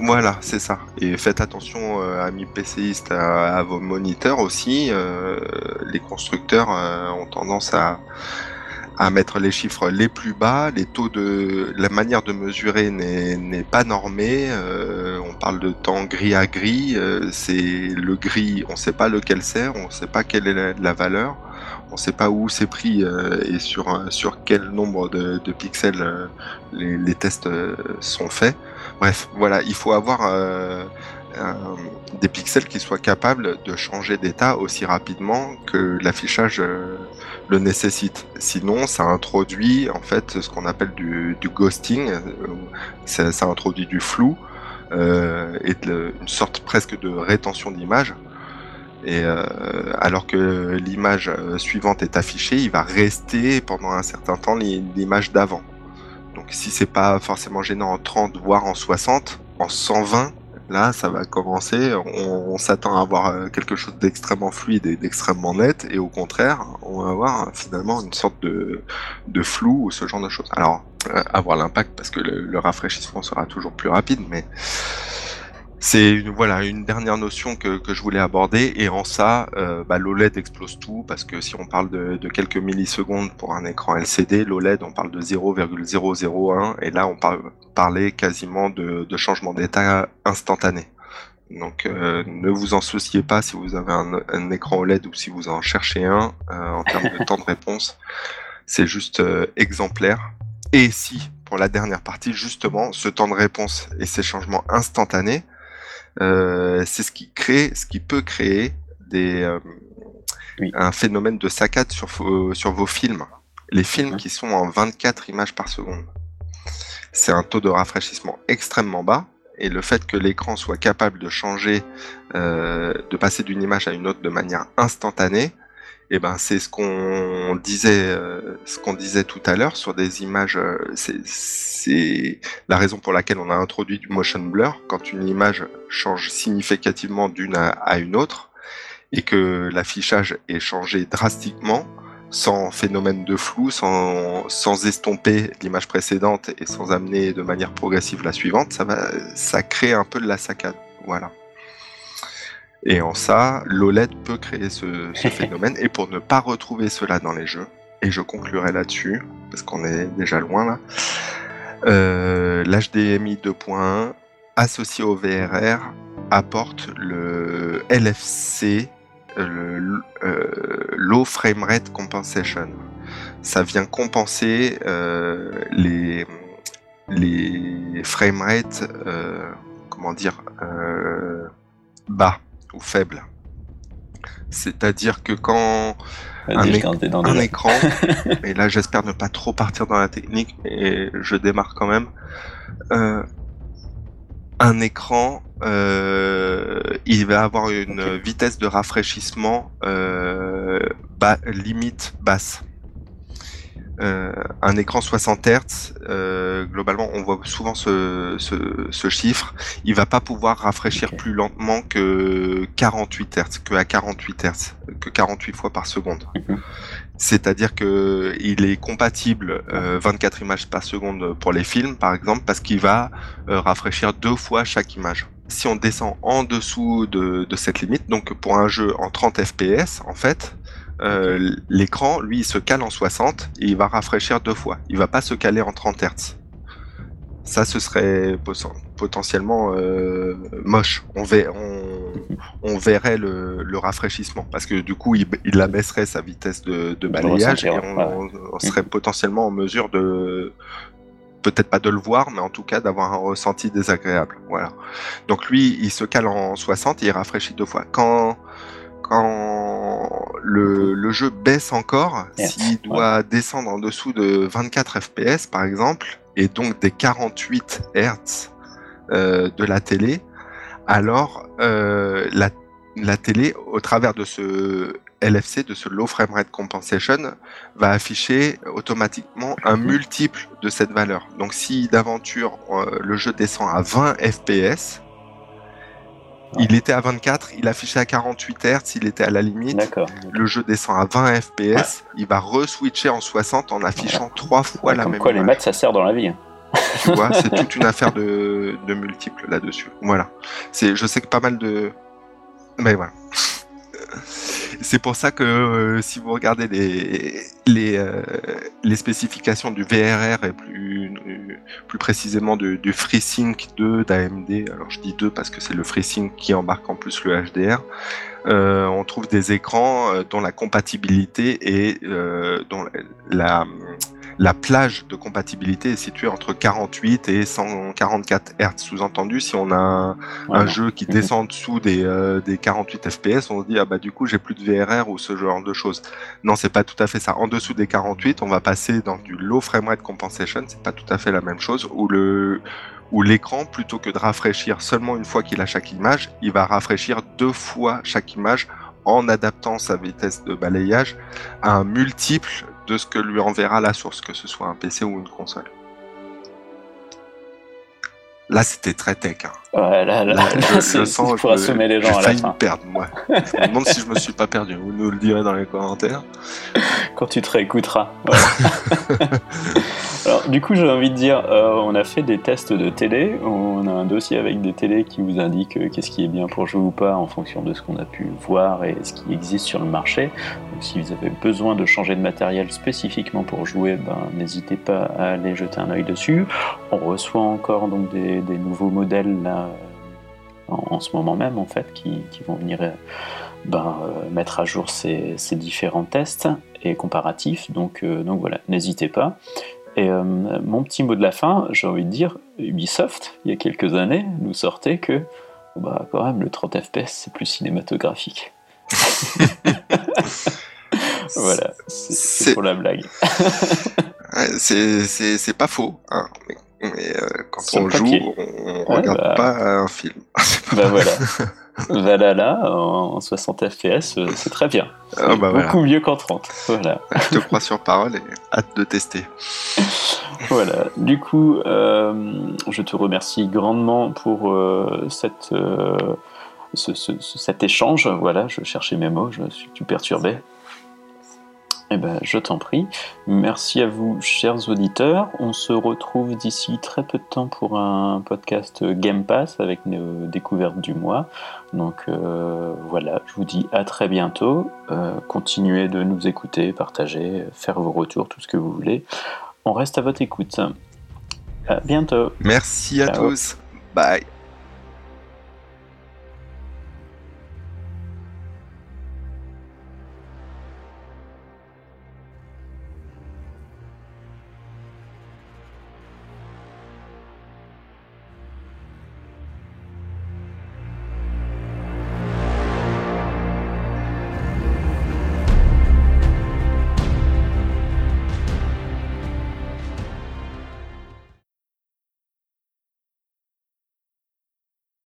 Voilà, c'est ça. Et faites attention, euh, amis PCistes, à, vos moniteurs aussi. Euh, les constructeurs ont tendance à, à mettre les chiffres les plus bas, les taux de la manière de mesurer n'est pas normée. Euh, on parle de temps gris à gris, euh, c'est le gris, on ne sait pas lequel c'est, on ne sait pas quelle est la, valeur, on ne sait pas où c'est pris euh, et sur sur quel nombre de, pixels les, les, tests sont faits. Bref, voilà, il faut avoir des pixels qui soient capables de changer d'état aussi rapidement que l'affichage euh, le nécessite. Sinon, ça introduit en fait ce qu'on appelle du, ghosting, euh, ça, introduit du flou euh, et une sorte presque de rétention d'image. Et alors que l'image suivante est affichée, il va rester pendant un certain temps l'image d'avant. Donc si c'est pas forcément gênant en 30 voire en 60, en 120 Là, ça va commencer. On, s'attend à avoir euh, quelque chose d'extrêmement fluide et d'extrêmement net, et au contraire, on va avoir finalement une sorte de, flou ou ce genre de choses. Alors, euh, avoir l'impact parce que le, rafraîchissement sera toujours plus rapide, mais c'est une, voilà une dernière notion que, je voulais aborder et en ça euh, bah, l'OLED explose tout parce que si on parle de, quelques millisecondes pour un écran LCD, l'OLED on parle de 0,001 et là on parle parler quasiment de, changement d'état instantané. Donc euh, ne vous en souciez pas si vous avez un, écran OLED ou si vous en cherchez un euh, en termes de temps de réponse, c'est juste exemplaire. Et si pour la dernière partie justement ce temps de réponse et ces changements instantanés euh, c'est ce qui crée, ce qui peut créer des, euh, un phénomène de saccade sur, sur vos films. Les films qui sont en 24 images par seconde. C'est un taux de rafraîchissement extrêmement bas et le fait que l'écran soit capable de changer, euh, de passer d'une image à une autre de manière instantanée, et eh ben c'est ce qu'on disait, euh, ce qu'on disait tout à l'heure sur des images. Euh, c'est la raison pour laquelle on a introduit du motion blur quand une image change significativement d'une à, une autre et que l'affichage est changé drastiquement sans phénomène de flou, sans, sans estomper l'image précédente et sans amener de manière progressive la suivante, ça va, ça crée un peu de la saccade. Voilà. Et en ça, l'OLED peut créer ce, *laughs* phénomène. Et pour ne pas retrouver cela dans les jeux, et je conclurai là-dessus, parce qu'on est déjà loin là, euh, l'HDMI 2.1 associé au VRR apporte le LFC, le euh, Low Frame Rate Compensation. Ça vient compenser euh, les, les framerates, comment dire, bas ou faibles. C'est-à-dire que quand un, un écran, *laughs* et là j'espère ne pas trop partir dans la technique, et je démarre quand même, euh, un écran, euh, il va avoir une vitesse de rafraîchissement euh, limite basse. Euh, un écran 60 Hz, euh, globalement, on voit souvent ce, ce, chiffre. Il va pas pouvoir rafraîchir plus lentement que 48 Hz, que à 48 Hz, que 48 fois par seconde. Mhm. C'est-à-dire que il est compatible 24 euh, images par seconde pour les films, par exemple, parce qu'il va rafraîchir deux fois chaque image. Si on descend en dessous de, de cette limite, donc pour un jeu en 30 FPS, en fait, euh, l'écran, lui, il se cale en 60 et il va rafraîchir deux fois. Il va pas se caler en 30 Hz. Ça, ce serait potentiellement euh, moche. On, on, verrait le, rafraîchissement parce que du coup, il, il abaisserait sa vitesse de, balayage et on, serait potentiellement en mesure de peut-être pas de le voir, mais en tout cas d'avoir un ressenti désagréable. Voilà. Donc lui, il se cale en 60 et il rafraîchit deux fois. Quand quand le, jeu baisse encore, s'il doit descendre en dessous de 24 FPS par exemple, et donc des 48 Hz euh, de la télé, alors euh, la, télé, au travers de ce LFC, de ce Low Frame Rate Compensation, va afficher automatiquement un multiple de cette valeur. Donc si d'aventure euh, le jeu descend à 20 FPS, il était à 24, il affichait à 48 Hz, il était à la limite. Le jeu descend à 20 FPS, il va re-switcher en 60 en affichant trois fois la même quoi, les maths, ça sert dans la vie. Hein. Tu vois, c'est toute une affaire de, de multiples là-dessus. Voilà. C'est, je sais que pas mal de. Mais voilà. C'est pour ça que euh, si vous regardez les, les, euh, les, spécifications du VRR et plus, plus précisément du, FreeSync 2 d'AMD, alors je dis 2 parce que c'est le FreeSync qui embarque en plus le HDR, euh, on trouve des écrans dont la compatibilité est dont la plage de compatibilité est située entre 48 et 144 Hz. Sous-entendu, si on a un, jeu qui descend en dessous des, euh, des 48 FPS, on se dit ah bah du coup j'ai plus de VRR ou ce genre de choses. Non, c'est pas tout à fait ça. En dessous des 48, on va passer dans du low frame rate compensation. C'est pas tout à fait la même chose. Où le où l'écran, plutôt que de rafraîchir seulement une fois qu'il a chaque image, il va rafraîchir deux fois chaque image en adaptant sa vitesse de balayage à un multiple de ce que lui enverra la source, que ce soit un PC ou une console. Là, c'était très tech. Hein. Ouais, là, là, je, *laughs* sens pour assommer les gens à la fin. me perdre, moi. je me demande si je me suis pas perdu. Vous nous le direz dans les commentaires. Quand tu te réécouteras. *laughs* Alors, du coup, j'ai envie de dire, euh, on a fait des tests de télé. On a un dossier avec des télés qui vous indique euh, qu'est-ce qui est bien pour jouer ou pas en fonction de ce qu'on a pu voir et ce qui existe sur le marché. Donc, si vous avez besoin de changer de matériel spécifiquement pour jouer, ben, n'hésitez pas à aller jeter un œil dessus. On reçoit encore donc des, nouveaux modèles en, ce moment même, en fait, qui, vont venir. Ben, euh, mettre à jour ces, différents tests et comparatifs. Donc, donc voilà, n'hésitez pas. Et euh, mon petit mot de la fin, j'ai envie de dire, Ubisoft, il y a quelques années, nous sortait que, bah, quand même, le 30 FPS, c'est plus cinématographique. *laughs* voilà, c'est pour la blague. *laughs* c'est pas faux, hein, mais, euh, quand on joue, on, regarde bah. pas un film. *laughs* bah voilà. Valhalla en 60 FPS, euh, c'est très bien. Ah, bah beaucoup mieux qu'en 30. Voilà. Je te crois sur parole et hâte de tester. voilà. Du coup, euh, je te remercie grandement pour euh, cette, cet échange. Voilà, je cherchais mes mots, je suis tout perturbé. Eh ben, je t'en prie. Merci à vous, chers auditeurs. On se retrouve d'ici très peu de temps pour un podcast Game Pass avec nos découvertes du mois. Donc euh, voilà, je vous dis à très bientôt. Euh, continuez de nous écouter, partager, faire vos retours, tout ce que vous voulez. On reste à votre écoute. À bientôt. Merci à tous. Bye.